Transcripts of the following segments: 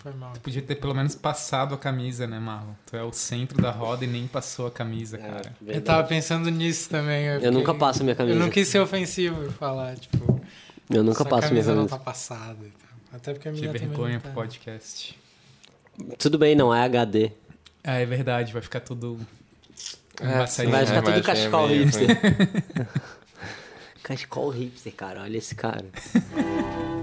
Foi mal. Podia ter pelo menos passado a camisa, né, Marlon? Tu é o centro da roda e nem passou a camisa, É, cara. Eu tava pensando nisso também. Eu fiquei- nunca passo minha Eu camisa. não quis ser ofensivo e falar, tipo. Eu nunca passo minha camisa não camisa. tá passada. e tal. Até porque a Que minha também vergonha não pro tá. podcast. Tudo bem, não é HD. Ah, é verdade, vai ficar tudo. É. Vai ficar tudo imagem é cachecol meio hipster. Cachecol hipster, cara. Olha esse cara.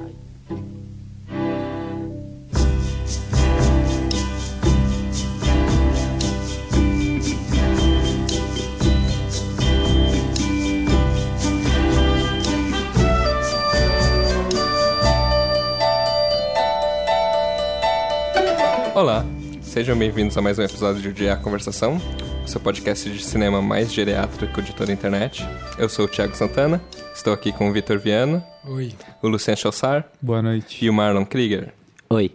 Olá, sejam bem-vindos a mais um episódio de A Conversação, o seu podcast de cinema mais geriátrico de toda a internet. Eu sou o Thiago Santana, estou aqui com o Vitor Viana, Oi. o Luciano Chossar Boa noite. e o Marlon Krieger. Oi.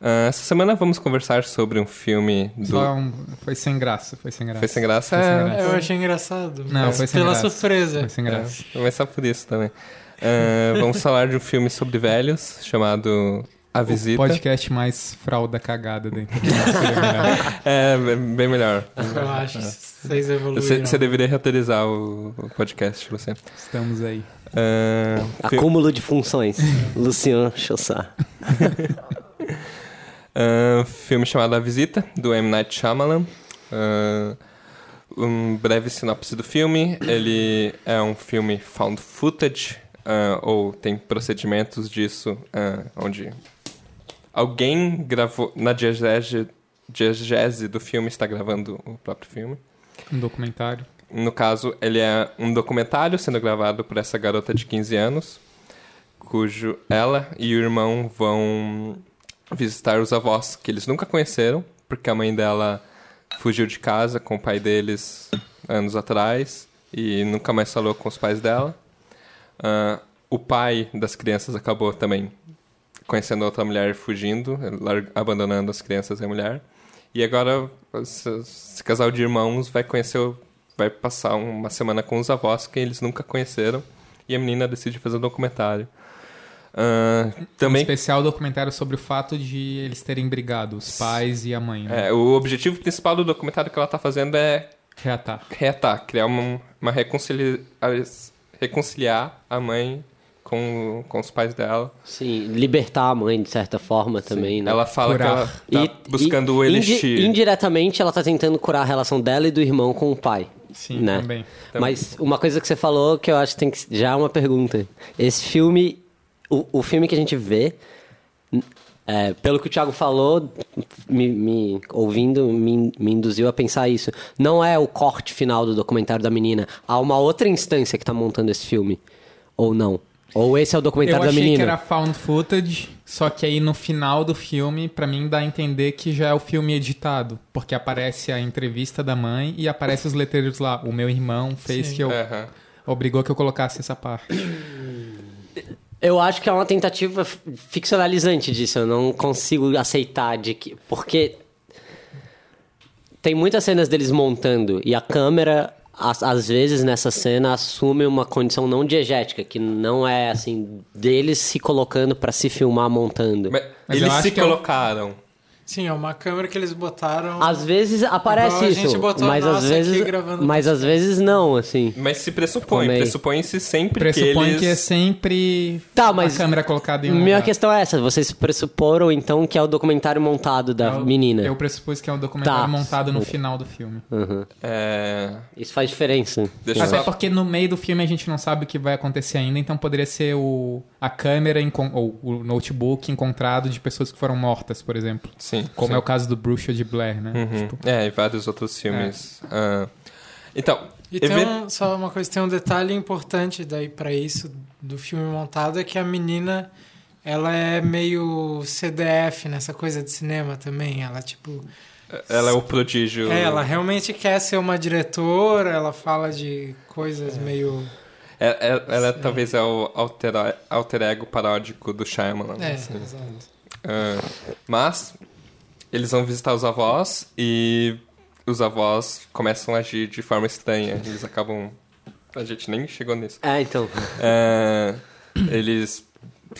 Ah, essa semana vamos conversar sobre um filme do... Só um... Foi sem graça, foi sem graça. Foi sem graça? Foi sem É, graça. Eu achei engraçado. Não, foi sem Pela graça. surpresa. Foi sem graça. É, mas só por isso também. Ah, vamos falar de um filme sobre velhos chamado A Visita. Podcast mais fralda cagada dentro do melhor. É, bem melhor. Eu acho. Vocês evoluíram. Você, você deveria roteirizar o, o podcast, Luciano. Estamos aí. Fi- Acúmulo de funções. Luciano Chossar. Ah, filme chamado A Visita, do M. Night Shyamalan. Ah, um breve sinopse do filme. Ele é um filme found footage, ah, ou tem procedimentos disso, onde alguém gravou... Na diegese, diegese do filme está gravando o próprio filme. Um documentário. No caso, ele é um documentário sendo gravado por essa garota de 15 anos, cujo ela e o irmão vão visitar os avós que eles nunca conheceram, porque a mãe dela fugiu de casa com o pai deles anos atrás e nunca mais falou com os pais dela. Ah, o pai das crianças acabou também conhecendo outra mulher fugindo, abandonando as crianças e a mulher. E agora esse, casal de irmãos vai conhecer, vai passar uma semana com os avós que eles nunca conheceram. E a menina decide fazer um documentário. Um também especial documentário sobre o fato de eles terem brigado, os pais e a mãe. Né? é, o objetivo principal do documentário que ela está fazendo é Reatar. reatar, criar uma, uma reconcilia, reconciliar a mãe com, com os pais dela. Sim, libertar a mãe de certa forma também, né? Ela fala Curar. que ela tá buscando o indi- elixir. indiretamente, ela tá tentando curar a relação dela e do irmão com o pai. Sim, né? também. Mas uma coisa que você falou que eu acho que tem que já é uma pergunta. Esse filme, o, o filme que a gente vê, é, pelo que o Thiago falou, me, me ouvindo, me, me induziu a pensar isso. Não é o corte final do documentário da menina. Há uma outra instância que tá montando esse filme. Ou não? Ou esse é o Eu documentário da achei menina? que era found footage, só que aí no final do filme, pra mim dá a entender que já é o filme editado. Porque aparece a entrevista da mãe e aparece os letreiros lá. O meu irmão fez Sim. que eu. Aham. Obrigou que eu colocasse essa parte. Eu acho que é uma tentativa ficcionalizante disso. Eu não consigo aceitar de que. Porque tem muitas cenas deles montando e a câmera, às, às vezes nessa cena, assume uma condição não diegética, que não é assim, deles se colocando pra se filmar montando. Mas eles se que é colocaram. Sim, é uma câmera que eles botaram. Às vezes aparece Igual a gente isso, mas às vezes, mas às vezes não, assim. Mas se pressupõe, é? pressupõe-se sempre Pressupõe que eles... que é sempre Tá, mas a câmera colocada em um Minha lugar. questão é essa, vocês pressuporam então que é o documentário montado da Eu- menina. Eu pressupus que é um documentário Tá. montado no final do filme. Uhum. É... Isso faz diferença. Deixa Até só... porque no meio do filme a gente não sabe o que vai acontecer ainda, então poderia ser o, a câmera ou o notebook encontrado de pessoas que foram mortas, por exemplo. Sim, Como sim. é o caso do Bruxa de Blair, né? Uhum. Tipo, É, e vários outros filmes. Ah, Então, E tem um, só uma coisa, tem um detalhe importante daí pra isso do filme montado é que a menina ela é meio CDF nessa coisa de cinema também. Ela tipo, ela é o prodígio. é, ela realmente quer ser uma diretora. Ela fala de coisas meio É- é- ela talvez é o alter, alter ego paródico do Shyamalan. é, assim. exato. Ah, mas eles vão visitar os avós e os avós começam a agir de forma estranha. Eles acabam. A gente nem chegou nisso. É, então. É, eles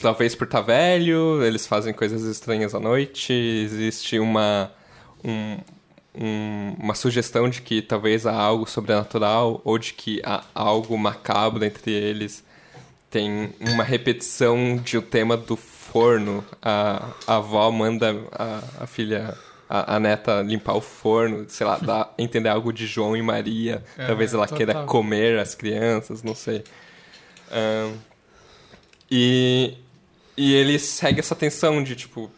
talvez por estar velho, eles fazem coisas estranhas à noite, existe uma, um- um- uma sugestão de que talvez há algo sobrenatural ou de que há algo macabro entre eles. Tem uma repetição de o tema do forno. A, a avó manda a, a filha, a, a neta, limpar o forno, sei lá, dar, entender algo de João e Maria. talvez ela queira total. comer as crianças, não sei. Ahn, e, e ele segue essa tensão de, tipo,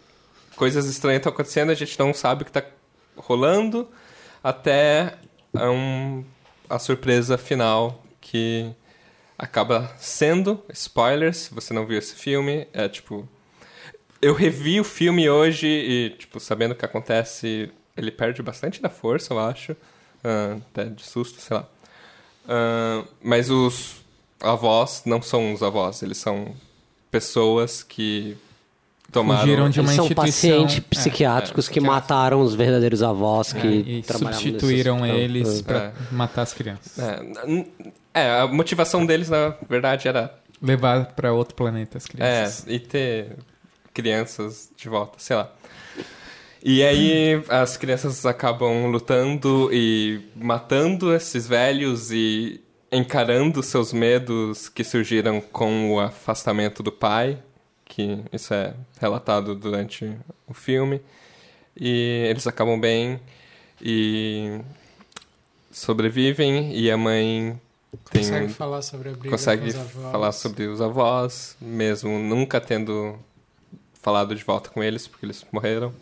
coisas estranhas estão acontecendo, a gente não sabe o que está rolando, até um, a surpresa final que acaba sendo, spoilers, se você não viu esse filme, é tipo... Eu revi o filme hoje e, tipo, sabendo o que acontece, ele perde bastante da força, eu acho. Ah, até de susto, sei lá. Ah, mas os avós não são os avós, eles são pessoas que tomaram... Fugiram de uma Eles são pacientes é, psiquiátricos é, que psiquiátricos. mataram os verdadeiros avós É, que e trabalhavam nesse substituíram hospital. eles É. pra É. matar as crianças. É, é, a motivação deles, na verdade, era Levar pra outro planeta as é, crianças. e ter crianças de volta, sei lá. E aí as crianças acabam lutando e matando esses velhos e encarando seus medos que surgiram com o afastamento do pai, que isso é relatado durante o filme. E eles acabam bem e sobrevivem e a mãe tem Consegue falar sobre a briga consegue falar sobre os avós, mesmo nunca tendo falado de volta com eles, porque eles morreram.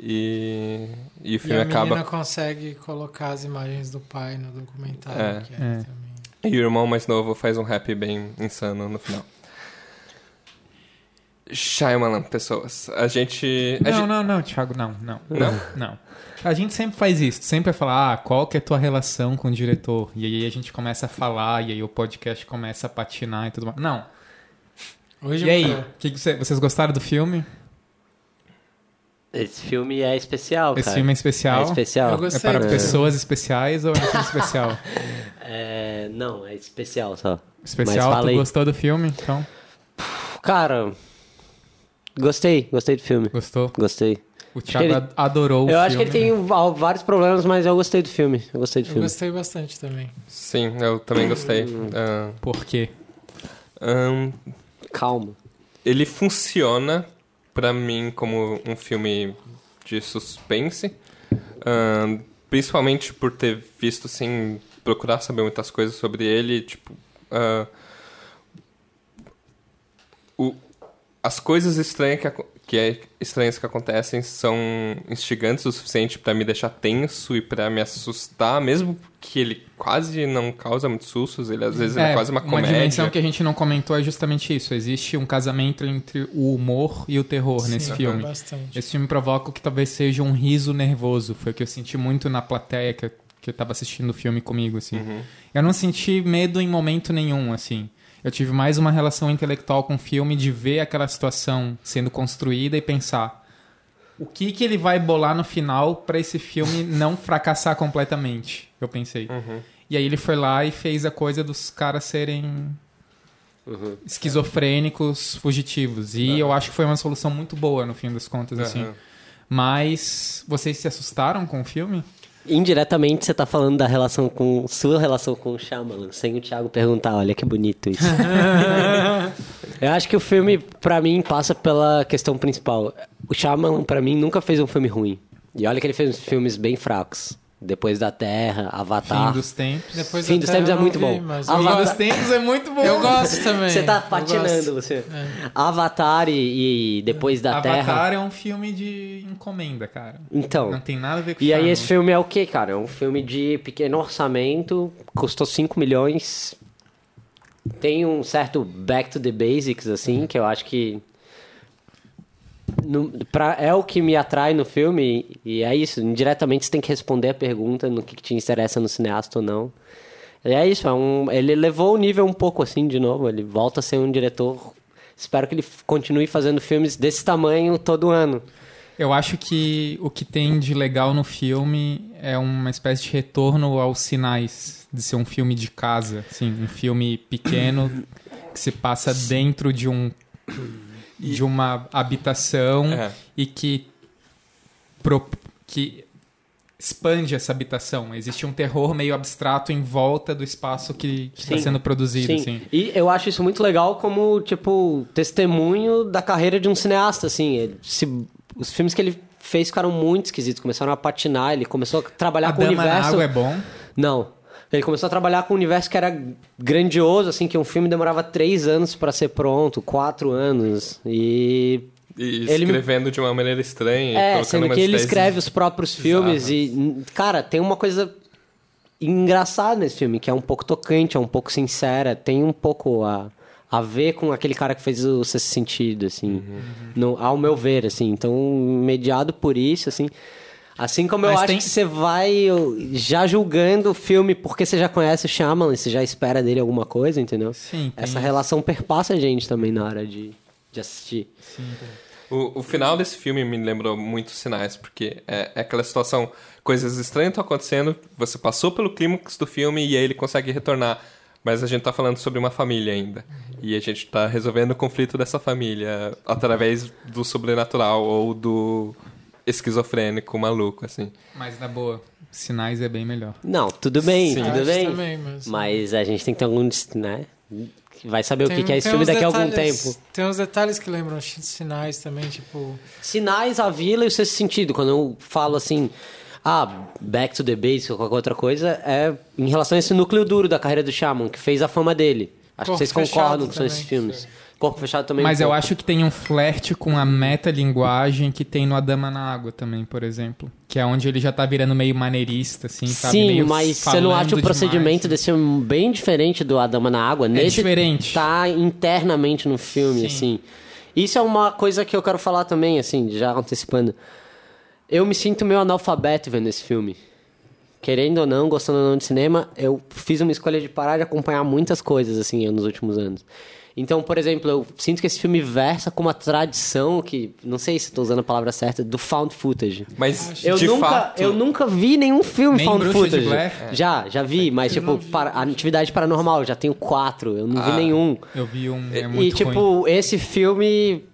E, e o E filme a acaba. menina consegue colocar as imagens do pai no documentário. É. que É. também. E o irmão mais novo faz um rap bem insano no final. Shyamalan, pessoas. A gente. a Não, gente- não, não, Thiago, não, não. Não? Não. A gente sempre faz isso, sempre vai falar, ah, qual que é a tua relação com o diretor? E aí a gente começa a falar, e aí o podcast começa a patinar e tudo mais. Não. Hoje E aí, que que você- vocês gostaram do filme? Esse filme é especial, Esse cara. filme é especial? É especial. Eu É para É. pessoas especiais ou é um filme especial? É, não, é especial só. Especial, Mas tu gostou do filme? Então, Cara, gostei, gostei do filme. gostou? Gostei. O Thiago ele- ad- adorou o eu filme. acho que ele tem va- vários problemas, mas eu gostei do filme. Eu gostei do Eu filme. gostei bastante também. Sim, eu também gostei. Ah, Por quê? ahn, Calma. ele funciona pra mim como um filme de suspense, ahn, principalmente por ter visto sem procurar saber muitas coisas sobre ele, tipo ah, o- as coisas estranhas que, que é- estranhas que acontecem são instigantes o suficiente pra me deixar tenso e pra me assustar, mesmo que ele quase não causa muitos sustos, ele às vezes ele é quase uma comédia. dimensão que a gente não comentou é justamente isso. Existe um casamento entre o humor e o terror nesse Sim, filme. Bastante. Esse filme provoca o que talvez seja um riso nervoso. Foi o que eu senti muito na plateia que, que tava assistindo o filme comigo, assim. Uhum. Eu não senti medo em momento nenhum, assim. Eu tive mais uma relação intelectual com o filme de ver aquela situação sendo construída e pensar o que que ele vai bolar no final pra esse filme não fracassar completamente. Eu pensei. Uhum. E aí ele foi lá e fez a coisa dos caras serem esquizofrênicos, fugitivos. E eu acho que foi uma solução muito boa no fim das contas, assim. Aham. Mas vocês se assustaram com o filme? Indiretamente você tá falando da relação com. sua relação com o Shyamalan, sem o Thiago perguntar, olha que bonito isso. Eu acho que o filme, pra mim, passa pela questão principal. O Shyamalan, pra mim, nunca fez um filme ruim. E olha que ele fez filmes bem fracos. Depois da Terra, Avatar. Fim dos tempos. Depois Fim dos tempos é muito vi, bom. mas eu Fim Avatar- dos tempos é muito bom. Eu gosto também. Você tá patinando, você. Avatar e, e Depois da Avatar Terra. é um filme de encomenda, cara. Então. Não tem nada a ver com E aí esse filme é o que, cara? É um filme de pequeno orçamento, custou 5 milhões. Tem um certo back to the basics, assim, que eu acho que. No- pra- é o que me atrai no filme, e é isso. Indiretamente você tem que responder a pergunta no que, que te interessa no cineasta ou não. E é isso, é um, ele levou o nível um pouco assim de novo. Ele volta a ser um diretor. Espero que ele continue fazendo filmes desse tamanho todo ano. Eu acho que o que tem de legal no filme é uma espécie de retorno aos sinais de ser um filme de casa, assim, um filme pequeno que se passa dentro de um de uma habitação É. e que, pro- que expande essa habitação. Existe um terror meio abstrato em volta do espaço que está sendo produzido. Sim. Assim. E eu acho isso muito legal como, tipo, testemunho da carreira de um cineasta, assim. Ele- se- os filmes que ele fez ficaram muito esquisitos, começaram a patinar, ele começou a trabalhar A com o Dama na universo... Água é bom. Não. Ele começou a trabalhar com um universo que era grandioso, assim, que um filme demorava três anos pra ser pronto, quatro anos. E E Ele escrevendo de uma maneira estranha. É, sendo que ele escreve os próprios filmes bizarras. e, cara, tem uma coisa engraçada nesse filme, que é um pouco tocante, é um pouco sincera, tem um pouco a, a ver com aquele cara que fez o Sexto Sentido, assim, Uhum. no, ao meu ver, assim. Então, mediado por isso, assim... Assim como eu Mas acho tem- que você vai já julgando o filme porque você já conhece o Shyamalan, você já espera dele alguma coisa, entendeu? Sim, Essa isso. relação perpassa a gente também na hora de, de assistir. O, o final desse filme me lembrou muito sinais, porque é, é aquela situação, coisas estranhas estão acontecendo, você passou pelo clímax do filme e aí ele consegue retornar. Mas a gente tá falando sobre uma família ainda. E a gente tá resolvendo o conflito dessa família através do sobrenatural ou do esquizofrênico maluco, assim. Mas na boa, sinais é bem melhor. Não, tudo bem, Sim. tudo bem. também, mas- Mas a gente tem que ter algum, né? Vai saber o que, Tem- que é esse tem filme daqui a algum tempo. Tem uns detalhes que lembram sinais também, tipo. Sinais, a vila e o sexto sentido. Quando eu falo assim, ah, back to the base ou qualquer outra coisa, é em relação a esse núcleo duro da carreira do Shaman, que fez a fama dele. Acho Corpo que vocês concordam com também, esses filmes. Corpo Fechado também. Mas um eu acho que tem um flerte com a metalinguagem que tem no A Dama na Água também, por exemplo. Que é onde ele já tá virando meio maneirista, assim, sabe? Sim, Meio mas você não acha o procedimento demais. desse filme bem diferente do Adama na Água? Nesse diferente. Tá internamente no filme, Sim. assim. Isso é uma coisa que eu quero falar também, assim, já antecipando. Eu me sinto meio analfabeto vendo esse filme. Querendo ou não, gostando ou não de cinema, eu fiz uma escolha de parar de acompanhar muitas coisas, assim, nos últimos anos. Então, por exemplo, eu sinto que esse filme versa com uma tradição que, não sei se estou usando a palavra certa, do found footage. Mas, Eu de nunca, fato... eu nunca vi nenhum filme Nem found Bruxa de footage. Blair? Já, já vi, mas tipo, para, a atividade paranormal, já tenho quatro, eu não vi Ah. nenhum. Eu vi um. É e muito tipo, ruim. esse filme.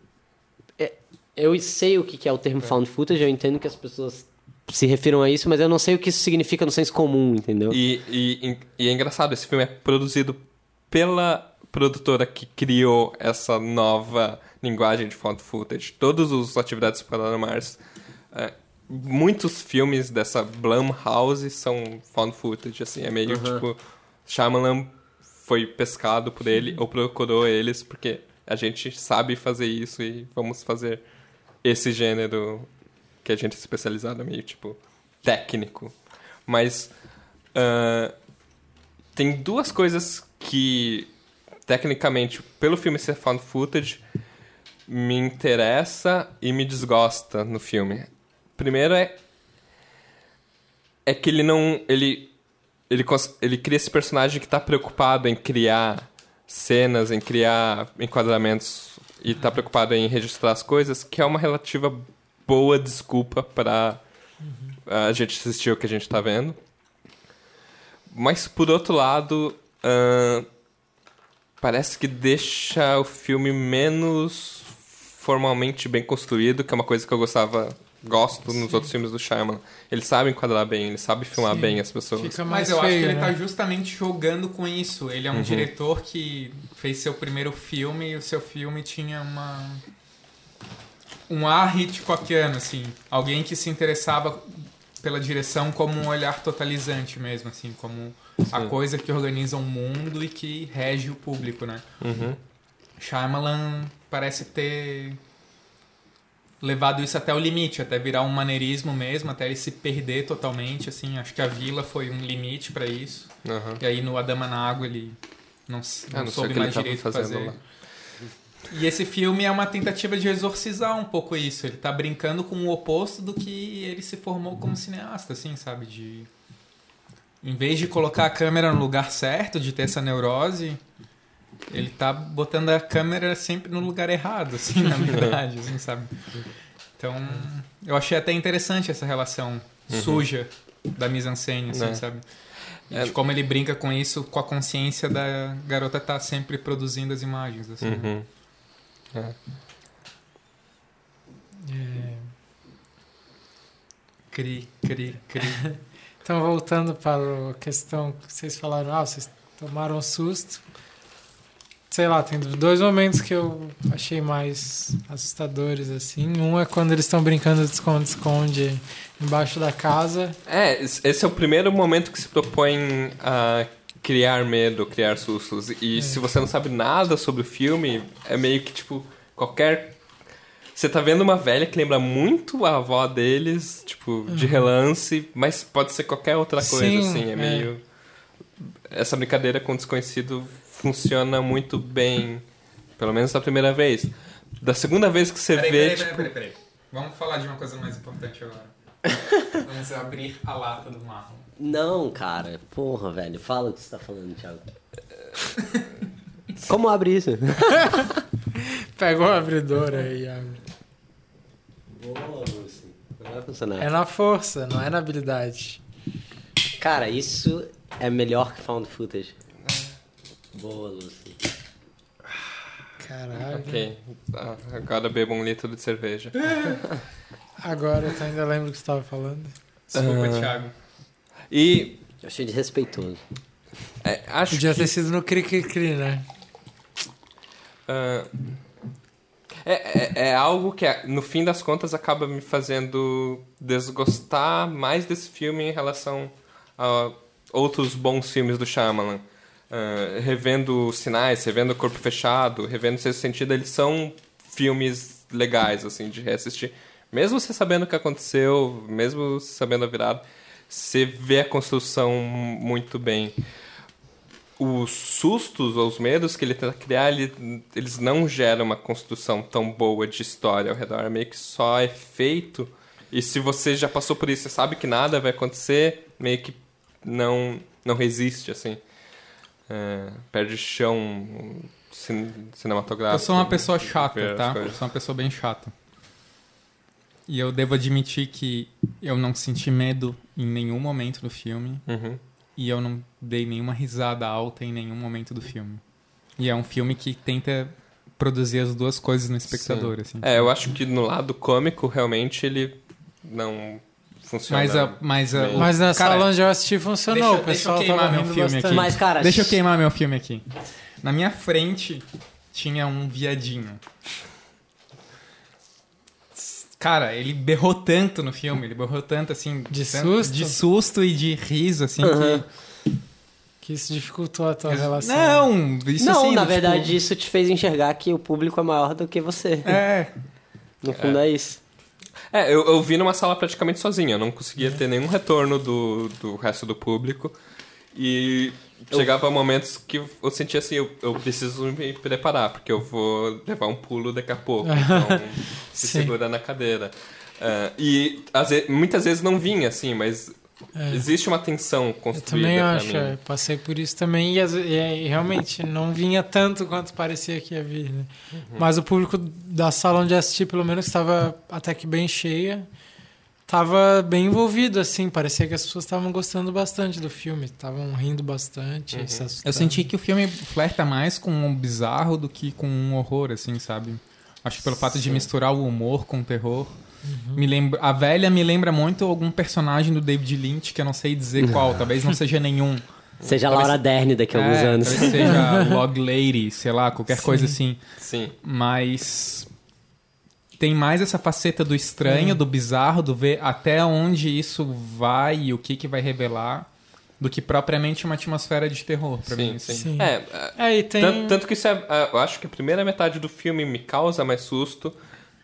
é- Eu sei o que que é o termo found footage, eu entendo que as pessoas se refiram a isso, mas eu não sei o que isso significa no senso comum, entendeu? E, e, e é engraçado, esse filme é produzido pela produtora que criou essa nova linguagem de found footage. Todos os atividades paranormais, é, muitos filmes dessa Blumhouse são found footage, assim, é meio tipo Shyamalan foi pescado por ele ou procurou eles porque a gente sabe fazer isso e vamos fazer esse gênero que a gente é especializado meio tipo técnico. Mas ah, tem duas coisas que tecnicamente, pelo filme ser found footage, me interessa e me desgosta no filme. Primeiro é é que ele não ele ele ele cria esse personagem que está preocupado em criar cenas, em criar enquadramentos e está preocupado em registrar as coisas, que é uma relativa boa desculpa para a gente assistir o que a gente está vendo. Mas por outro lado, ahn, parece que deixa o filme menos formalmente bem construído, que é uma coisa que eu gostava, gosto nos outros filmes do Shyamalan. Ele sabe enquadrar bem, ele sabe filmar Sim. bem as pessoas. Fica Mas eu acho feio, que ele né? tá justamente jogando com isso. Ele é um diretor que fez seu primeiro filme e o seu filme tinha uma. um ar Hitchcockiano, assim. Alguém que se interessava pela direção como um olhar totalizante mesmo, assim, como a Sim. coisa que organiza um mundo e que rege o público, né? Uhum. Shyamalan parece ter levado isso até o limite, até virar um maneirismo mesmo, até ele se perder totalmente, assim. Acho que a Vila foi um limite pra isso. Aham. E aí no A Dama na Água ele não, Ah, não não o soube mais direito o fazer. lá. E esse filme é uma tentativa de exorcizar um pouco isso. Ele tá brincando com o oposto do que ele se formou como cineasta, assim, sabe? De... Em vez de colocar a câmera no lugar certo, de ter essa neurose, ele tá botando a câmera sempre no lugar errado, assim, na verdade, assim, sabe? Então, eu achei até interessante essa relação suja da mise-en-scène, assim, Né? sabe? E É. de como ele brinca com isso, com a consciência da garota estar sempre produzindo as imagens, assim. né? Uhum. É. É, Cri, cri, cri. Então, voltando para a questão que vocês falaram, ah, vocês tomaram um susto. Sei lá, tem dois momentos que eu achei mais assustadores, assim. Um é quando eles estão brincando de esconde-esconde embaixo da casa. É, esse é o primeiro momento que se propõe a criar medo, criar sustos. E se você não sabe nada sobre o filme, é meio que, tipo, qualquer... Você tá vendo uma velha que lembra muito a avó deles, tipo, de relance, mas pode ser qualquer outra coisa, Sim, assim. É é. meio... Essa brincadeira com o desconhecido funciona muito bem, pelo menos da primeira vez. Da segunda vez que você vê, tipo... peraí, peraí. Vamos falar de uma coisa mais importante agora. Vamos abrir a lata do marrom. Não, cara. Porra, velho. Fala o que você tá falando, Thiago. Como abre isso? Pega o abridor aí, abre. Boa, Lucy. Vai funcionar. É na força, não é na habilidade. Cara, isso é melhor que found footage. Boa, Lucy. Caralho. Ok, ah, agora beba um litro de cerveja. Agora eu ainda lembro o que você estava falando. Desculpa, Ah. Thiago. E Eu achei desrespeitoso. é, acho Podia que... ter sido no Cri Cri Cri, né? Ah, é, é, é algo que, no fim das contas, acaba me fazendo desgostar mais desse filme em relação a outros bons filmes do Shyamalan. Ah, revendo Sinais, revendo Corpo Fechado, revendo Sexto Sentido, eles são filmes legais, assim, de reassistir. Mesmo você sabendo o que aconteceu, mesmo sabendo a virada, você vê a construção muito bem os sustos ou os medos que ele tenta criar, ele- eles não geram uma construção tão boa de história ao redor. É meio que só é feito. E se você já passou por isso e sabe que nada vai acontecer, meio que não, não resiste, assim. É, perde chão cin- cinematográfico. Eu sou uma pessoa chata, tá? Eu sou uma pessoa bem chata. E eu devo admitir que eu não senti medo em nenhum momento do filme. Uhum. E eu não dei nenhuma risada alta em nenhum momento do filme. E é um filme que tenta produzir as duas coisas no espectador, assim. É, eu acho que no lado cômico, realmente, ele não funciona. Mas a, mas a, Mas na cara, sala onde eu assisti funcionou. deixa- o pessoal deixa eu tava queimar meu filme bastante. aqui. Mas, cara, Deixa eu queimar meu filme aqui. Na minha frente tinha um viadinho. Cara, ele berrou tanto no filme, ele berrou tanto assim. De tanto- susto? De susto e de riso, assim, que. Que isso dificultou a tua relação. Não, isso não, assim. na verdade, tipo- isso te fez enxergar que o público é maior do que você. É. No fundo é, isso. É, eu, eu vi numa sala praticamente sozinho, eu não conseguia ter nenhum retorno do, do resto do público. E chegava momentos que eu sentia assim, eu, eu preciso me preparar, porque eu vou levar um pulo daqui a pouco. Então, se segura na cadeira. Ah, e às ve- muitas vezes não vinha, assim, mas existe uma tensão Eu construída também pra acho, mim. é, passei por isso também e, e, realmente não vinha tanto quanto parecia que ia vir, né? Uhum. Mas o público da sala onde eu assisti, pelo menos, estava até que bem cheia. Tava bem envolvido, assim, parecia que as pessoas estavam gostando bastante do filme, estavam rindo bastante, Uhum. se. Eu senti que o filme flerta mais com um bizarro do que com um horror, assim, sabe? Acho que pelo fato de misturar o humor com o terror. Me lembra, a velha me lembra muito algum personagem do David Lynch, que eu não sei dizer qual, talvez não seja nenhum. Seja a Talvez- Laura Dern daqui a alguns É, anos. Seja Log Lady, sei lá, qualquer coisa assim. Sim. Mas tem mais essa faceta do estranho, do bizarro, do ver até onde isso vai e o que, que vai revelar, do que propriamente uma atmosfera de terror, pra Sim, mim. sim. Sim. É, é, Aí tem... Tanto, tanto que isso é. ah, Eu acho que a primeira metade do filme me causa mais susto,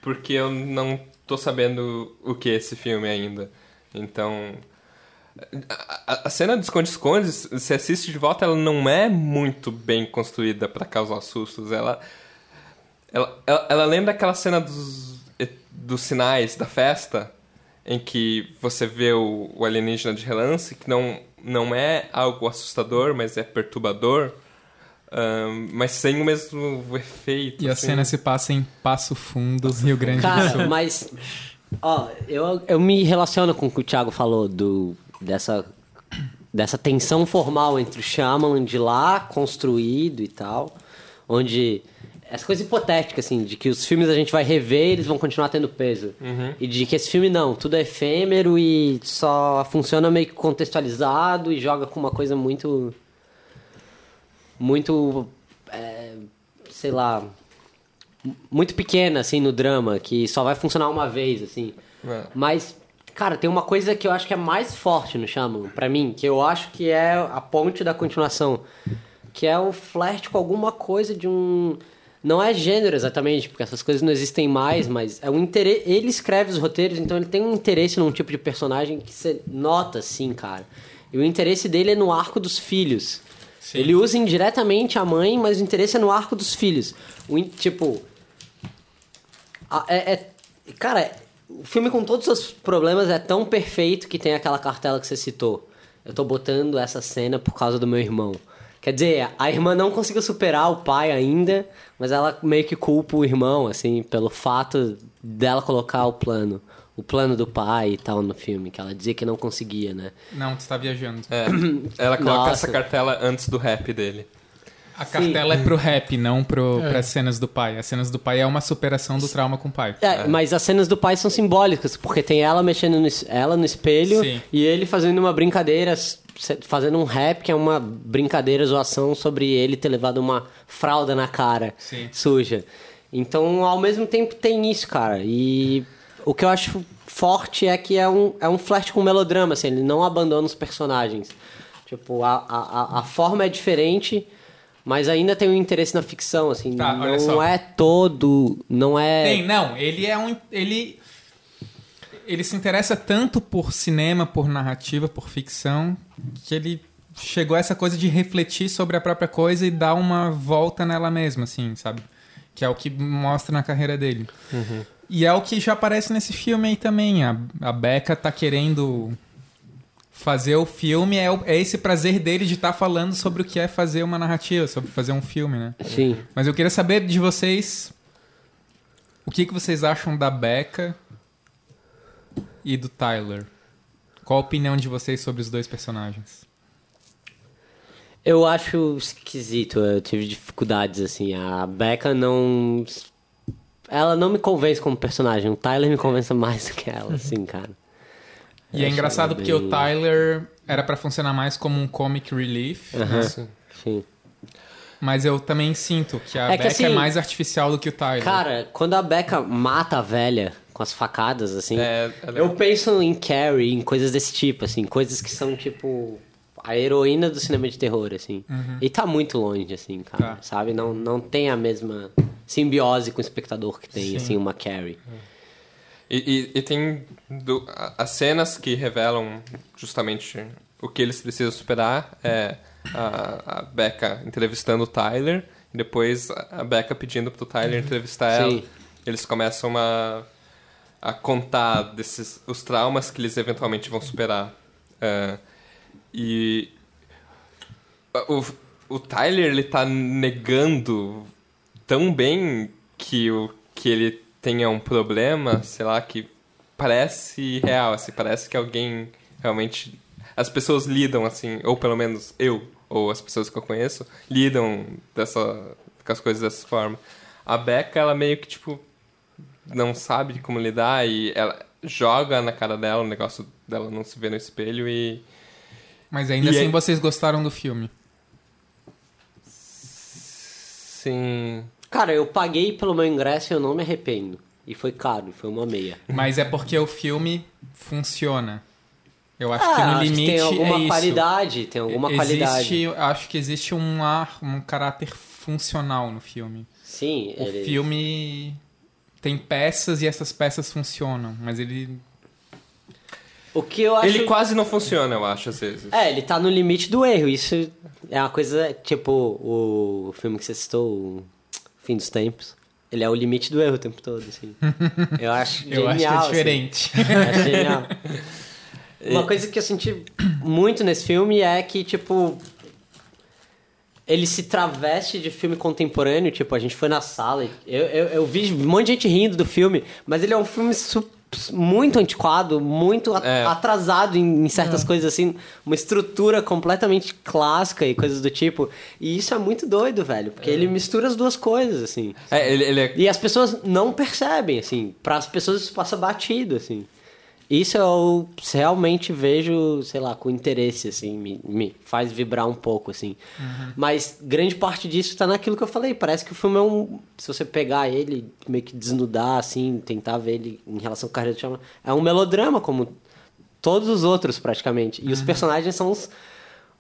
porque eu não tô sabendo o que é esse filme ainda. Então. A, a- cena de esconde-esconde, se assiste de volta, ela não é muito bem construída pra causar sustos. Ela, ela, ela, ela lembra aquela cena dos, dos sinais da festa, em que você vê o, o alienígena de relance, que não, não é algo assustador, mas é perturbador. Ahn, mas sem o mesmo efeito. E a assim. cena se passa em Passo Fundo, Rio Grande do Cara, Sul. mas. Ó, eu, eu me relaciono com o que o Thiago falou do, dessa, dessa tensão formal entre o Shyamalan de lá construído e tal, onde essa coisa hipotética, assim, de que os filmes a gente vai rever e eles vão continuar tendo peso. E de que esse filme não, tudo é efêmero e só funciona meio que contextualizado e joga com uma coisa muito. Muito. é, sei lá. Muito pequena, assim, no drama, que só vai funcionar uma vez, assim. É. Mas, cara, tem uma coisa que eu acho que é mais forte no Shaman, pra mim, que eu acho que é a ponte da continuação. Que é o flash com alguma coisa de um. Não é gênero exatamente, porque essas coisas não existem mais, mas é um interesse. Ele escreve os roteiros, então ele tem um interesse num tipo de personagem que você nota, assim, cara. E o interesse dele é no arco dos filhos. Ele usa indiretamente a mãe, mas o interesse é no arco dos filhos. O, tipo. a- é, é- cara, o filme com todos os seus problemas é tão perfeito que tem aquela cartela que você citou. Eu tô botando essa cena por causa do meu irmão. Quer dizer, a irmã não conseguiu superar o pai ainda, mas ela meio que culpa o irmão, assim, pelo fato dela colocar o plano. O plano do pai e tal no filme, que ela dizia que não conseguia, né? Não, tu tá viajando. É, ela coloca Nossa. essa cartela antes do rap dele. A cartela é pro rap, não pro, pras cenas do pai. As cenas do pai é uma superação do trauma com o pai. É, mas as cenas do pai são simbólicas, porque tem ela mexendo no, ela no espelho Sim. e ele fazendo uma brincadeira, fazendo um rap que é uma brincadeira, zoação sobre ele ter levado uma fralda na cara Sim. suja. Então, ao mesmo tempo, tem isso, cara. E o que eu acho forte é que é um, é um flash com melodrama, assim, ele não abandona os personagens. Tipo, a, a, a- forma é diferente, mas ainda tem um interesse na ficção, assim. Tá, não é todo. Não é. Tem, não, ele é um. Ele. Ele se interessa tanto por cinema, por narrativa, por ficção, que ele chegou a essa coisa de refletir sobre a própria coisa e dar uma volta nela mesma, assim, sabe? Que é o que mostra na carreira dele. E é o que já aparece nesse filme aí também. A, a Becca tá querendo fazer o filme, é, o- é esse prazer dele de estar falando sobre o que é fazer uma narrativa, sobre fazer um filme, né? Sim. Mas eu queria saber de vocês o que, que vocês acham da Becca e do Tyler. Qual a opinião de vocês sobre os dois personagens? Eu acho esquisito, eu tive dificuldades, assim. A Becca não. Ela não me convence como personagem. O Tyler me convence mais do que ela, assim, cara. E é acho engraçado ela porque bem- o Tyler era pra funcionar mais como um comic relief, Aham, Isso. sim. mas eu também sinto que a É Becca é assim, mais artificial do que o Tyler. Cara, quando a Becca mata a velha com as facadas, assim. É, ela- Eu penso em Carrie, em coisas desse tipo, assim. Coisas que são, tipo. A heroína do cinema de terror, assim. E tá muito longe, assim, cara. Uhum. Tá. Sabe? Não, não tem a mesma simbiose com o espectador que tem, Sim. assim, uma Carrie. E, e- e tem do- as cenas que revelam justamente o que eles precisam superar. É a, a Becca entrevistando o Tyler, e depois a Becca pedindo pro Tyler entrevistar ela. Sim. Eles começam a, a contar desses, os traumas que eles eventualmente vão superar. É, e o, o Tyler, ele tá negando tão bem que, o, que ele tenha um problema, sei lá, que parece real, assim, parece que alguém realmente... As pessoas lidam assim, ou pelo menos eu, ou as pessoas que eu conheço, lidam dessa, com as coisas dessa forma. A Becca, ela meio que, tipo, não sabe como lidar e ela joga na cara dela o negócio dela não se ver no espelho e... Mas ainda E assim aí- vocês gostaram do filme. Sim... Cara, eu paguei pelo meu ingresso e eu não me arrependo. E foi caro, foi uma meia. Mas é porque o filme funciona. Eu acho Ah, que no acho limite tem alguma é isso. qualidade, tem alguma existe, qualidade. Acho que existe um ar, um caráter funcional no filme. Sim, O ele... filme tem peças e essas peças funcionam, mas ele O que eu acho... Ele quase não funciona, eu acho, às vezes. É, ele tá no limite do erro. Isso é uma coisa, tipo, o filme que você citou, o Fim dos Tempos. Ele é o limite do erro o tempo todo, assim. Eu acho eu genial. acho que é assim. diferente. Eu acho genial. Uma coisa que eu senti muito nesse filme é que, tipo. Ele se traveste de filme contemporâneo, tipo, a gente foi na sala, e eu, eu, eu vi um monte de gente rindo do filme, mas ele é um filme muito antiquado, muito É. atrasado em, em certas coisas assim, uma estrutura completamente clássica e coisas do tipo. E isso é muito doido, velho, porque ele mistura as duas coisas assim. É, ele, ele é E as pessoas não percebem, assim. Para as pessoas isso passa batido, assim. Isso eu realmente vejo, sei lá, com interesse, assim, me, me faz vibrar um pouco, assim. Mas grande parte disso tá naquilo que eu falei. Parece que o filme é um. Se você pegar ele, meio que desnudar, assim, tentar ver ele em relação com Carreira de Chama, é um melodrama, como todos os outros, praticamente. E os personagens são uns,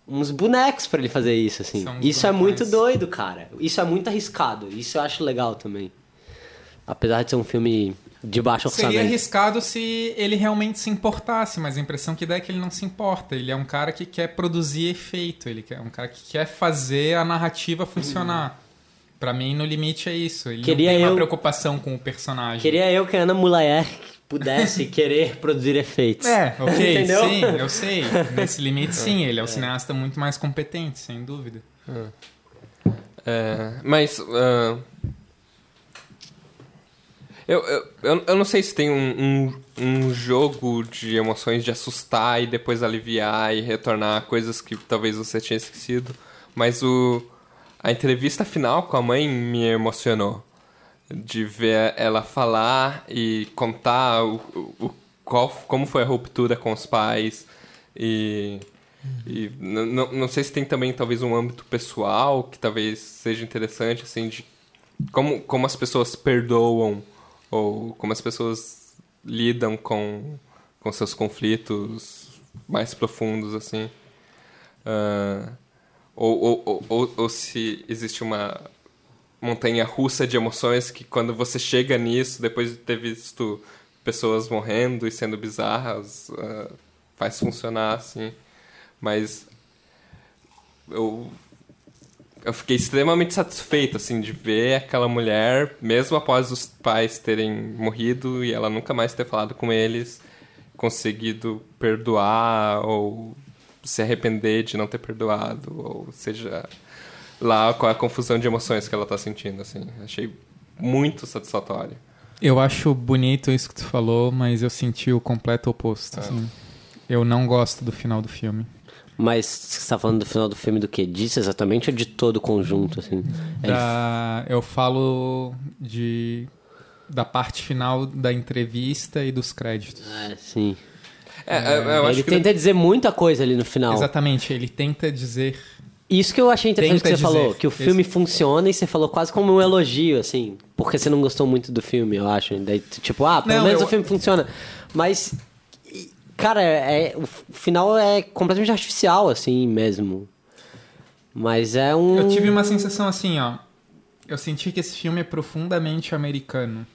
uns bonecos pra ele fazer isso, assim. São Isso é muito doido, cara. Isso é muito arriscado. Isso eu acho legal também. Apesar de ser um filme de baixo Seria orçamento. arriscado se ele realmente se importasse, mas a impressão que dá é que ele não se importa. Ele é um cara que quer produzir efeito, ele é um cara que quer fazer a narrativa funcionar. Pra mim, no limite, é isso. Ele Queria não tem uma eu- preocupação com o personagem. Queria eu que a Ana Mulayer pudesse querer produzir efeitos. É, ok, Entendeu? sim, eu sei. Nesse limite, sim, ele é o cineasta muito mais competente, sem dúvida. É, mas. ah, eu, eu, eu, não sei se tem um, um, um jogo de emoções de assustar e depois aliviar e retornar coisas que talvez você tinha esquecido. Mas o, a entrevista final com a mãe me emocionou. De ver ela falar e contar o, o, qual, como foi a ruptura com os pais. E, e n- n- não sei se tem também talvez um âmbito pessoal que talvez seja interessante, assim, de como, como as pessoas perdoam ou como as pessoas lidam com, com seus conflitos mais profundos, assim. Ah, ou, ou, ou, ou, ou se existe uma montanha russa de emoções que quando você chega nisso, depois de ter visto pessoas morrendo e sendo bizarras, ah, faz funcionar, assim. Mas eu eu fiquei extremamente satisfeito, assim, de ver aquela mulher, mesmo após os pais terem morrido e ela nunca mais ter falado com eles, conseguido perdoar ou se arrepender de não ter perdoado, ou seja, lá com a confusão de emoções que ela tá sentindo, assim. Achei muito satisfatório. Eu acho bonito isso que tu falou, mas eu senti o completo oposto. assim. Eu não gosto do final do filme. Mas você tá falando do final do filme do quê? Disso exatamente ou de todo o conjunto, assim? É Da- eu falo de da parte final da entrevista e dos créditos. É, sim. É, é, eu acho Ele que tenta dizer muita coisa ali no final. Exatamente, ele tenta dizer. Isso que eu achei interessante Tenta que você dizer. falou, que o filme funciona e você falou quase como um elogio, assim, porque você não gostou muito do filme, eu acho. Daí, tipo, ah, pelo Não, menos eu- o filme funciona. Mas, cara, é, o final é completamente artificial, assim, mesmo. Mas é um... Eu tive uma sensação assim, ó. Eu senti que esse filme é profundamente americano.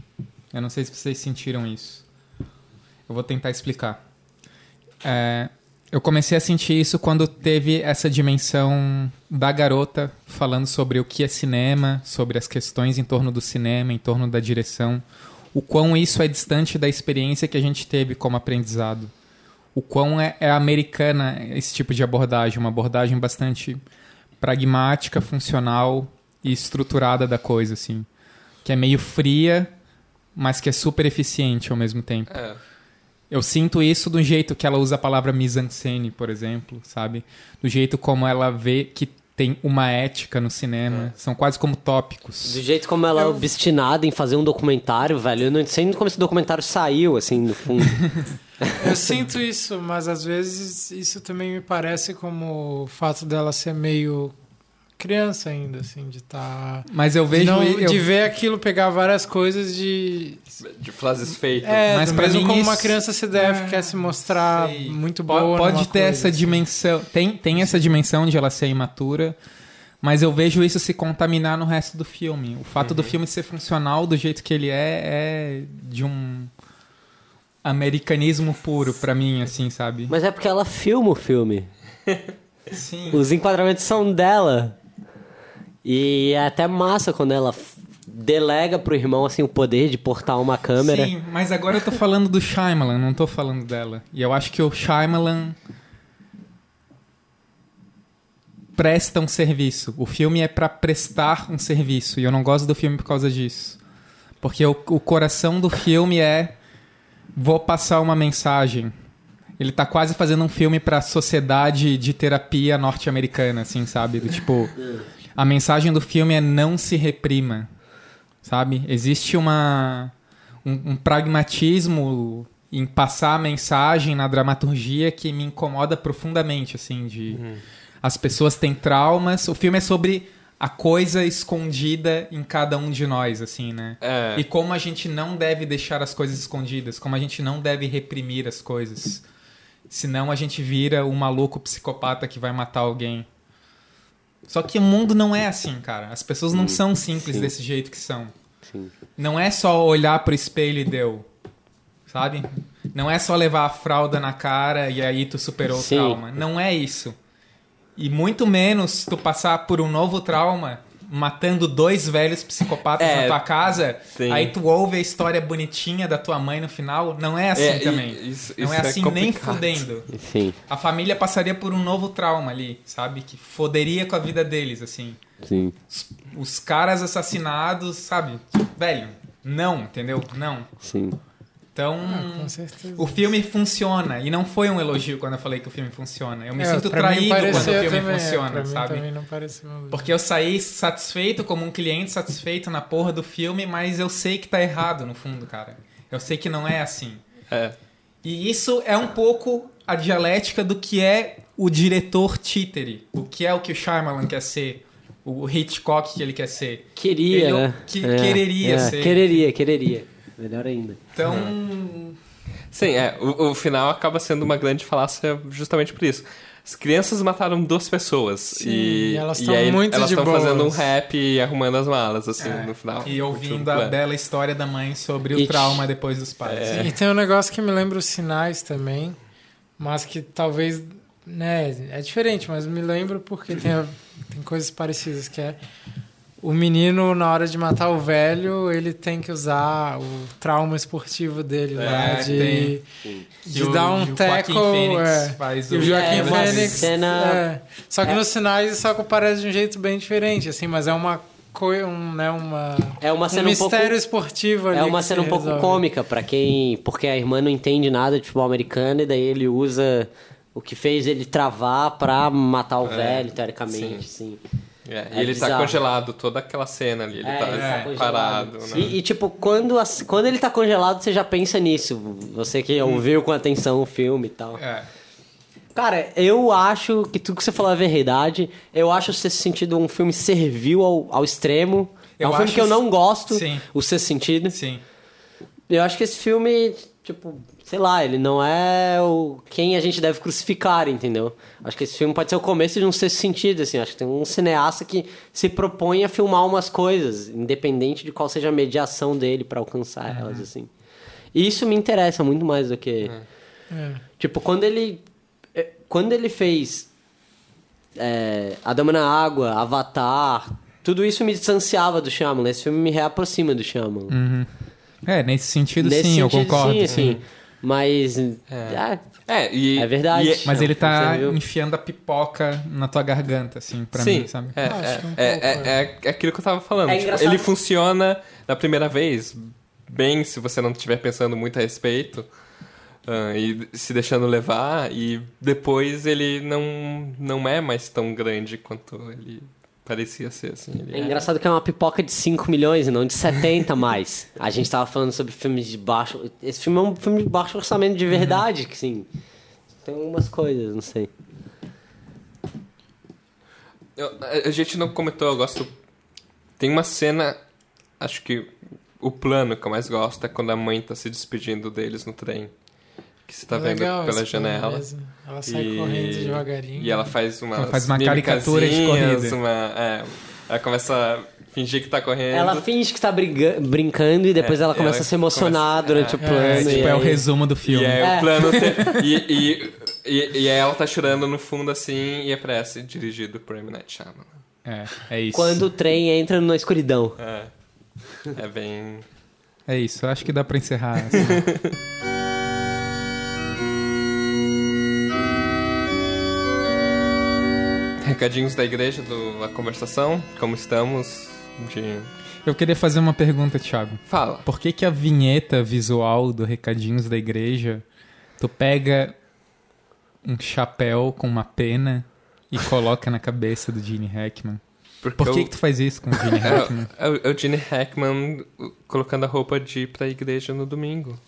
Eu não sei se vocês sentiram isso. Eu vou tentar explicar. É, eu comecei a sentir isso quando teve essa dimensão da garota falando sobre o que é cinema, sobre as questões em torno do cinema, em torno da direção. O quão isso é distante da experiência que a gente teve como aprendizado. O quão é, é americana esse tipo de abordagem, uma abordagem bastante pragmática, funcional e estruturada da coisa, assim. Que é meio fria, mas que é super eficiente ao mesmo tempo. É. Eu sinto isso do jeito que ela usa a palavra mise-en-scène, por exemplo, sabe? Do jeito como ela vê que tem uma ética no cinema. São quase como tópicos. Do jeito como ela é obstinada em fazer um documentário, velho, eu não sei como esse documentário saiu, assim, no fundo. Eu sinto isso, mas às vezes isso também me parece como o fato dela ser meio criança ainda, assim, de estar. Mas eu vejo... de, não- eu- de ver aquilo pegar várias coisas de. De frases feitas. É, Mas mesmo mim como isso- uma criança se deve, É, quer se mostrar sei. muito boa. Pode ter coisa, essa assim. dimensão. Tem, tem essa dimensão de ela ser imatura, mas eu vejo isso se contaminar no resto do filme. O fato do filme ser funcional do jeito que ele é, é de um americanismo puro pra mim, assim, sabe? Mas é porque ela filma o filme. Sim. Os enquadramentos são dela. E é até massa quando ela delega pro irmão, assim, o poder de portar uma câmera. Sim, mas agora eu tô falando do Shyamalan, não tô falando dela. E eu acho que o Shyamalan presta um serviço. O filme é pra prestar um serviço. E eu não gosto do filme por causa disso. Porque o, o coração do filme é vou passar uma mensagem. Ele tá quase fazendo um filme pra sociedade de terapia norte-americana, assim, sabe? Do tipo, a mensagem do filme é não se reprima, sabe? Existe uma um, um pragmatismo em passar a mensagem na dramaturgia que me incomoda profundamente, assim, de as pessoas têm traumas. O filme é sobre a coisa escondida em cada um de nós, assim, né? É. E como a gente não deve deixar as coisas escondidas, como a gente não deve reprimir as coisas. Senão a gente vira um maluco psicopata que vai matar alguém. Só que o mundo não é assim, cara. As pessoas não são simples sim. desse jeito que são. Sim. Não é só olhar pro espelho e deu. Sabe? Não é só levar a fralda na cara e aí tu superou Sim. o trauma. Não é isso. E muito menos tu passar por um novo trauma matando dois velhos psicopatas É, na tua casa, sim. aí tu ouve a história bonitinha da tua mãe no final. Não é assim É, também. isso- não isso é é assim nem fudendo. Sim, A família passaria por um novo trauma ali, sabe? Que foderia com a vida deles, assim. sim. Os, os caras assassinados, sabe? Velho, não, entendeu? Não. Sim. Então, Ah, o filme funciona. E não foi um elogio quando eu falei que o filme funciona. Eu me É, sinto traído quando o filme também, é, funciona, mim sabe? um- Porque eu saí satisfeito como um cliente satisfeito na porra do filme, mas eu sei que tá errado no fundo, cara. Eu sei que não é assim. É. E isso é um pouco a dialética do que é o diretor títere. O que é o que o Shyamalan quer ser. O Hitchcock que ele quer ser. Queria, Ele né? que- quereria é, ser. Quereria, quereria. Melhor ainda. Então, Sim, é. O, o final acaba sendo uma grande falácia justamente por isso. As crianças mataram duas pessoas. Sim, e, elas e tão aí muito elas de estão fazendo um rap e arrumando as malas, assim, é, no final. e ouvindo a bela história da mãe sobre o trauma depois dos pais. É. E tem um negócio que me lembra os sinais também, mas que talvez, né, é diferente, mas me lembra porque tem, tem coisas parecidas, que é o menino, na hora de matar o velho, ele tem que usar o trauma esportivo dele lá, É, de, tem. de o- dar um o Joaquin tackle. Phoenix é. faz E o o- Joaquim É, uma Fênix. cena- é. Só que É. nos sinais que aparece de um jeito bem diferente, assim, mas é uma coisa, um, né, uma, É uma cena um um pouco- mistério esportivo ali. É uma que cena um pouco resolve. cômica pra quem. Porque a irmã não entende nada de futebol americano e daí ele usa o que fez ele travar pra matar o É, velho, teoricamente, sim. É, É e ele tá bizarro. congelado, toda aquela cena ali. Ele É, tá, ele tá parado, né? E, e, tipo, quando, as- quando ele tá congelado, você já pensa nisso. Você que ouviu com atenção o filme e tal. É. Cara, eu acho que tudo que você falou é verdade. Eu acho o Sexto Sentido um filme servil ao, ao extremo. É Eu um filme que eu não gosto, Sim. o Sexto Sentido. Sim. Eu acho que esse filme, tipo, sei lá, ele não é o quem a gente deve crucificar, entendeu? Acho que esse filme pode ser o começo de um sexto sentido, assim. Acho que tem um cineasta que se propõe a filmar umas coisas, independente de qual seja a mediação dele pra alcançar elas, assim. E isso me interessa muito mais do que. É. Tipo, quando ele. eh, Quando ele fez. É, A Dama na Água, Avatar. Tudo isso me distanciava do Shyamalan. Esse filme me reaproxima do Shyamalan. Uhum. É, nesse sentido, Nesse sim, eu sentido, concordo. sim, sim. Mas. É. É, e, É verdade. e- Mas É, ele tá enfiando a pipoca na tua garganta, assim, pra Sim, mim, sabe? É, Ah, acho que um é, pouco, é, é, é aquilo que eu tava falando. É Tipo, ele funciona na primeira vez bem se você não estiver pensando muito a respeito ah, e se deixando levar, e depois ele não, não é mais tão grande quanto ele parecia ser. Assim, ele É engraçado que é uma pipoca de 5 milhões e não de 70 mais. A gente tava falando sobre filmes de baixo. Esse filme é um filme de baixo orçamento de verdade, que sim. Tem algumas coisas, não sei. Eu- a- a gente não comentou, eu gosto. Tem uma cena, acho que o plano que eu mais gosto é quando a mãe tá se despedindo deles no trem. Que você tá É vendo pela janela. mesmo. Ela sai E- correndo devagarinho. E ela faz uma. Ela faz uma caricatura de corrida. Uma, é, ela começa a fingir que tá correndo. Ela finge que tá briga- brincando e depois É, ela começa ela a se emocionar começa- durante é, o plano. É, e tipo, é o aí- resumo do E filme. aí É. o plano. te- e, e, e, e aí ela tá chorando no fundo assim e aparece dirigido por M. Night Shyamalan. É, é isso. Quando o trem entra na escuridão. É. É bem. É isso, acho que dá pra encerrar. assim. Recadinhos da igreja, do, a conversação, como estamos de... Eu queria fazer uma pergunta, Thiago. Fala. Por que, que a vinheta visual do Recadinhos da Igreja, tu pega um chapéu com uma pena e coloca na cabeça do Gene Hackman? Porque Por que, eu- que tu faz isso com o Gene é, Hackman? é o- é o Gene Hackman colocando a roupa de ir pra igreja no domingo.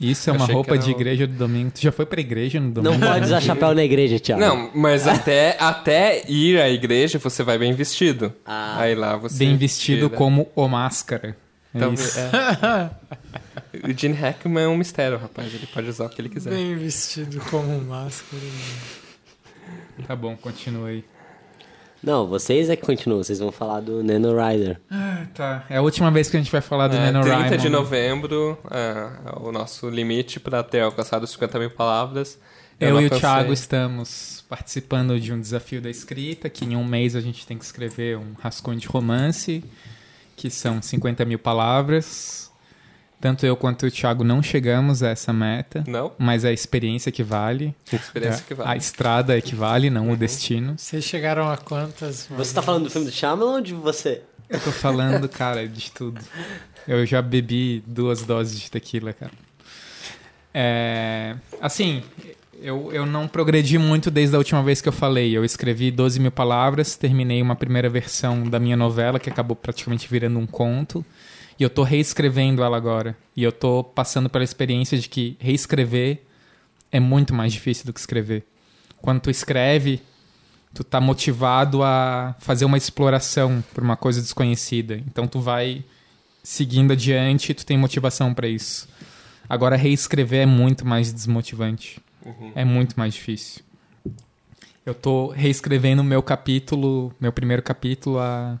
Isso é uma roupa de o- igreja do domingo. Tu já foi pra igreja no domingo? Não pode usar chapéu na igreja, Thiago. Não, mas até, até ir à igreja você vai bem vestido. Ah. Aí lá você. Bem vestido tira. como o Máscara. É Então, isso. é. O Gene Hackman é um mistério, rapaz. Ele pode usar o que ele quiser. Bem vestido como um máscara. Tá bom, continua aí. Não, vocês é que continuam. Vocês vão falar do Nano Rider. Tá. É a última vez que a gente vai falar do É, 30 NaNoWriMo. de novembro é, é o nosso limite para ter alcançado 50 mil palavras. Eu, não e o. Thiago estamos participando de um desafio da escrita, que em um mês a gente tem que escrever um rascunho de romance, que são 50 mil palavras. Tanto eu quanto o Thiago não chegamos a essa meta, Não? mas é a experiência que vale. Experiência É, que A vale. estrada é que vale, não o destino. Vocês chegaram a quantas? Você tá falando do filme do Shyamalan ou de você? Eu tô falando, cara, de tudo. Eu já bebi duas doses de tequila, cara. É, assim, eu, eu não progredi muito desde a última vez que eu falei. Eu escrevi 12 mil palavras, terminei uma primeira versão da minha novela, que acabou praticamente virando um conto. E eu tô reescrevendo ela agora. E eu tô passando pela experiência de que reescrever é muito mais difícil do que escrever. Quando tu escreve, tu tá motivado a fazer uma exploração por uma coisa desconhecida. Então tu vai seguindo adiante e tu tem motivação para isso. Agora reescrever é muito mais desmotivante. É muito mais difícil. Eu tô reescrevendo meu capítulo, meu primeiro capítulo há,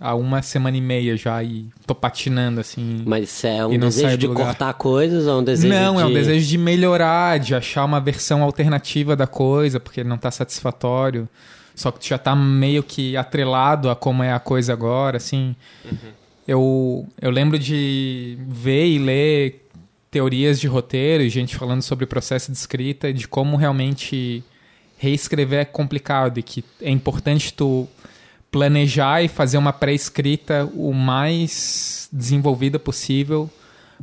há uma semana e meia já e tô patinando assim. Mas é um E desejo de lugar. cortar coisas ou é um desejo não, de... é um desejo de melhorar, de achar uma versão alternativa da coisa, porque não tá satisfatório. Só que tu já tá meio que atrelado a como é a coisa agora, assim. Eu, eu lembro de ver e ler teorias de roteiro e gente falando sobre o processo de escrita, de como realmente reescrever é complicado e que é importante tu planejar e fazer uma pré-escrita o mais desenvolvida possível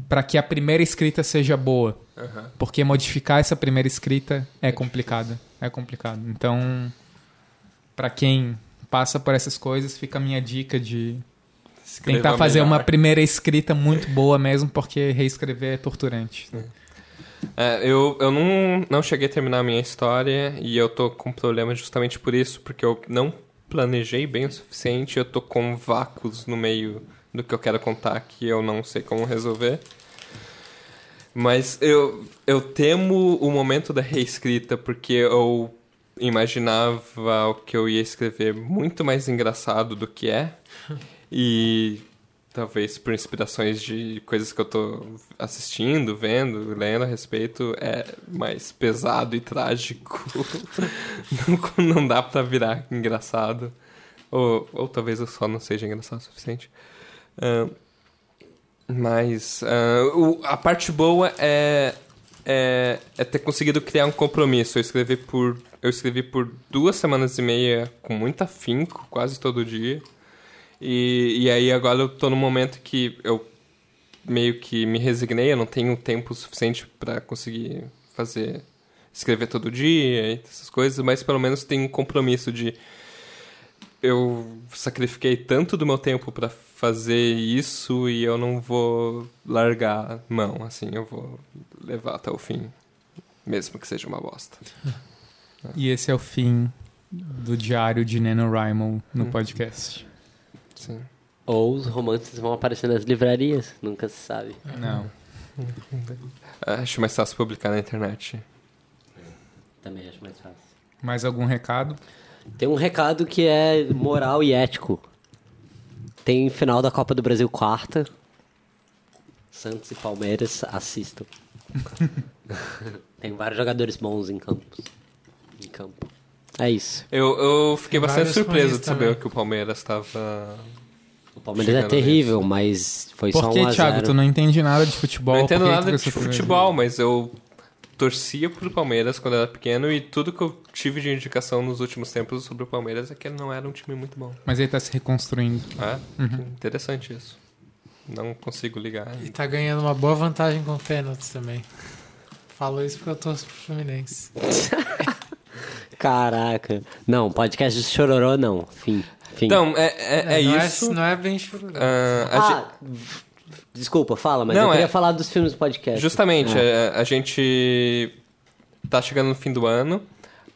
para que a primeira escrita seja boa. Aham. Porque modificar essa primeira escrita é complicado. É complicado. Então, para quem passa por essas coisas, fica a minha dica de Escreva tentar fazer melhor. uma primeira escrita muito boa mesmo, porque reescrever é torturante. É, eu eu não, não cheguei a terminar a minha história e eu tô com problema justamente por isso, porque eu não planejei bem o suficiente, eu tô com vácuos no meio do que eu quero contar que eu não sei como resolver. Mas eu, eu temo o momento da reescrita, porque eu imaginava o que eu ia escrever muito mais engraçado do que é. E talvez por inspirações de coisas que eu tô assistindo, vendo, lendo a respeito, é mais pesado e trágico. não, não dá pra virar engraçado. Ou, ou talvez eu só não seja engraçado o suficiente. Ahn, mas ah, o- a parte boa é, é, é ter conseguido criar um compromisso. Eu escrevi por eu escrevi por duas semanas e meia com muito afinco, quase todo dia. E, e aí agora eu tô no momento que eu meio que me resignei, eu não tenho tempo suficiente para conseguir fazer escrever todo dia e essas coisas, mas pelo menos tem um compromisso de eu sacrifiquei tanto do meu tempo para fazer isso e eu não vou largar mão, assim, eu vou levar até o fim, mesmo que seja uma bosta. E esse é o fim do diário de NaNoWriMo no podcast. Sim. Ou os romances vão aparecer nas livrarias, nunca se sabe. Não. Acho mais fácil publicar na internet. Também acho mais fácil. Mais algum recado? Tem um recado que é moral e ético. Tem final da Copa do Brasil quarta. Santos e Palmeiras, assistam. Tem vários jogadores bons em campos. Em campo. É isso. Eu, eu fiquei Tem bastante surpreso de saber também. que o Palmeiras estava. O Palmeiras é terrível, mas foi só Por um que, a Thiago? zero. Tu não entende nada de futebol. Não entendo nada de futebol, mas eu torcia pro Palmeiras quando eu era pequeno e tudo que eu tive de indicação nos últimos tempos sobre o Palmeiras é que ele não era um time muito bom. Mas ele tá se reconstruindo. É, interessante isso. Não consigo ligar. E tá ganhando uma boa vantagem com pênaltis também. Falo isso porque eu torço pro Fluminense. Caraca. Não, podcast de chororô não. Fim. Fim. Então, é, é, é não isso. É, não é bem chururô. Ah, a ah, desculpa, fala, mas Não, eu queria é- falar dos filmes do podcast. Justamente, Ah. a, a gente tá chegando no fim do ano.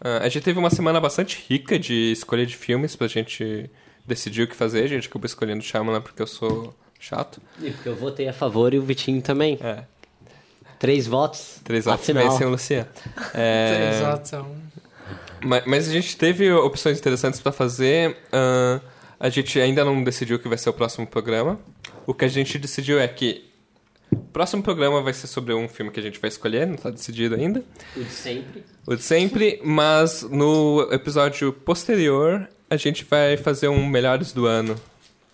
Ah, a gente teve uma semana bastante rica de escolha de filmes pra gente decidir o que fazer. A gente acabou escolhendo Shyamalan porque eu sou chato. E porque eu votei a favor e o Vitinho também. É, Três votos. três votos Afinal. vencem o Luciano. É, Três votos a um. Ma- mas, a gente teve opções interessantes pra fazer. Ah, a gente ainda não decidiu o que vai ser o próximo programa. O que a gente decidiu é que o próximo programa vai ser sobre um filme que a gente vai escolher, não tá decidido ainda. O de sempre. O de sempre, mas no episódio posterior a gente vai fazer um Melhores do Ano.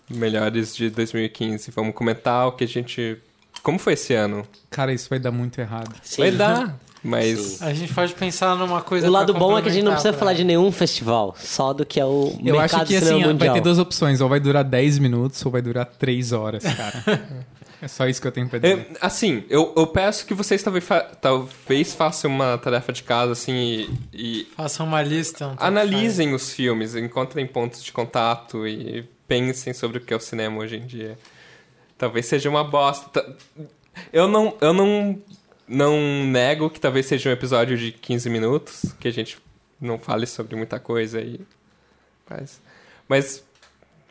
Melhores de 2015. Vamos comentar o que a gente. Como foi esse ano? Cara, isso vai dar muito errado. Sim. Vai dar, mas. Sim. A gente pode pensar numa coisa O lado pra bom é que a gente não precisa complementar falar pra- de nenhum festival, só do que é o Eu mercado acho que cinema assim, vai mundial. ter duas opções. Ou vai durar 10 minutos ou vai durar 3 horas, cara. é só isso que eu tenho pra dizer. É, assim, eu, eu peço que vocês talvez, fa- talvez façam uma tarefa de casa assim e, e Façam uma lista. um analisem os filmes, encontrem pontos de contato e pensem sobre o que é o cinema hoje em dia. Talvez seja uma bosta. Ta- Eu não, eu não, não nego que talvez seja um episódio de 15 minutos, que a gente não fale sobre muita coisa aí. Mas, mas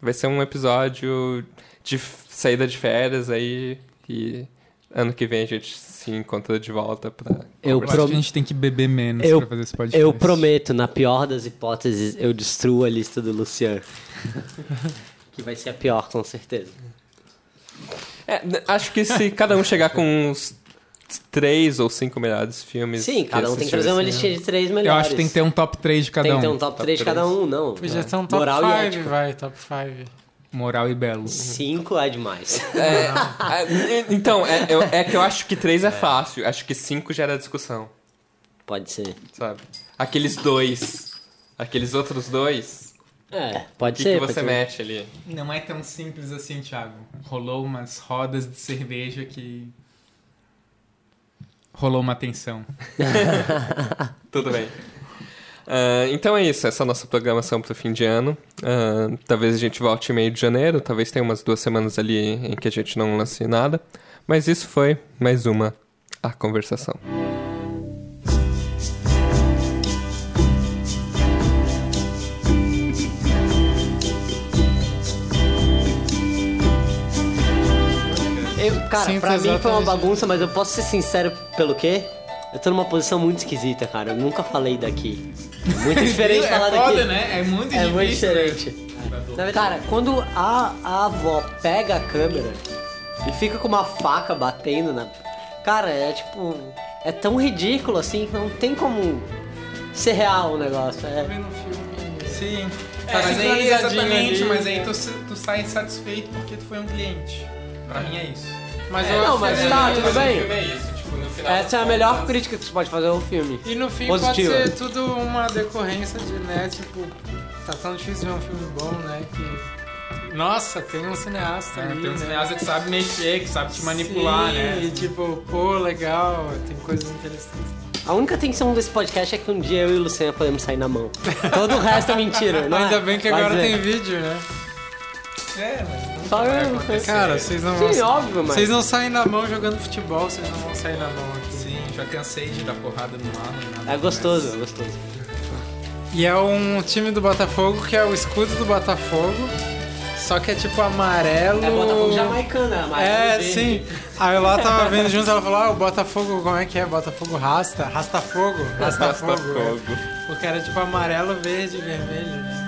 vai ser um episódio de saída de férias aí e ano que vem a gente se encontra de volta pra Eu Eu acho prom- que a gente tem que beber menos Eu- pra fazer esse podcast. Eu prometo, na pior das hipóteses, eu destruo a lista do Luciano. que vai ser a pior, com certeza. É, acho que se cada um chegar com uns três ou cinco melhores filmes. Sim, cada um tem que trazer uma listinha de três Eu melhores. acho que tem que ter um top 3 de cada Tem um. que ter um top, Top 3 de cada um, não. Podia ter um top Moral e 5, ética. vai, top 5. Moral e belo. 5 é demais. É, é, então, é, eu- é que eu acho que três é fácil. Acho que cinco gera discussão, Pode ser. sabe? Aqueles dois. Aqueles outros dois. É, O pode que, ser. que pode você ser. mete ali? Não é tão simples assim, Thiago. Rolou umas rodas de cerveja que. Rolou uma tensão. Tudo bem. Ah, então é isso, essa é a nossa programação para o fim de ano. Ah, talvez a gente volte em meio de janeiro, talvez tenha umas duas semanas ali em que a gente não lance nada. Mas isso foi mais uma A Conversação. Cara, Sinto pra mim foi uma bagunça, mas eu posso ser sincero pelo quê? Eu tô numa posição muito esquisita, cara. Eu nunca falei daqui. Muito diferente falar é daqui. foda, né? É muito É muito difícil. né? diferente. Cara, quando a, a avó pega a câmera e fica com uma faca batendo na. Cara, é tipo. É tão ridículo assim que não tem como ser real o negócio. É. Vendo um filme. Sim. Tá mas aí, sincronizadinho exatamente, ali. mas aí tu, tu sai satisfeito porque tu foi um cliente. Pra mim é isso. Mas É, eu não, acho mas que tá, ele- tudo bem. é isso, tipo, no final Essa é a melhor crítica que você pode fazer ao filme. E no fim Positiva. pode ser tudo uma decorrência de, né, tipo, tá tão difícil ver um filme bom, né, que... Nossa, tem um cineasta ali, tem um né? cineasta que sabe mexer, que sabe te manipular, Sim, né? E tipo, pô, legal, tem coisas interessantes. A única tensão desse podcast é que um dia eu e o Luciano podemos sair na mão. Todo o resto é mentira, não é? Ainda bem que agora tem vídeo, né? É, mas não Só vai eu- acontecer. Cara, vocês não Sim, vão... óbvio, mas... Vocês não saem na mão jogando futebol, vocês não vão sair na mão aqui. Sim, já cansei de dar porrada no nem nada É gostoso, é gostoso. E é um time do Botafogo que é o escudo do Botafogo, só que é tipo amarelo... É Botafogo jamaicano, é amarelo É, verde. sim. Aí eu lá tava vendo juntos, ela falou, ah, o Botafogo, como é que é? Botafogo rasta? Rasta fogo? Rasta fogo. Fogo. Porque era tipo amarelo, verde e vermelho, né?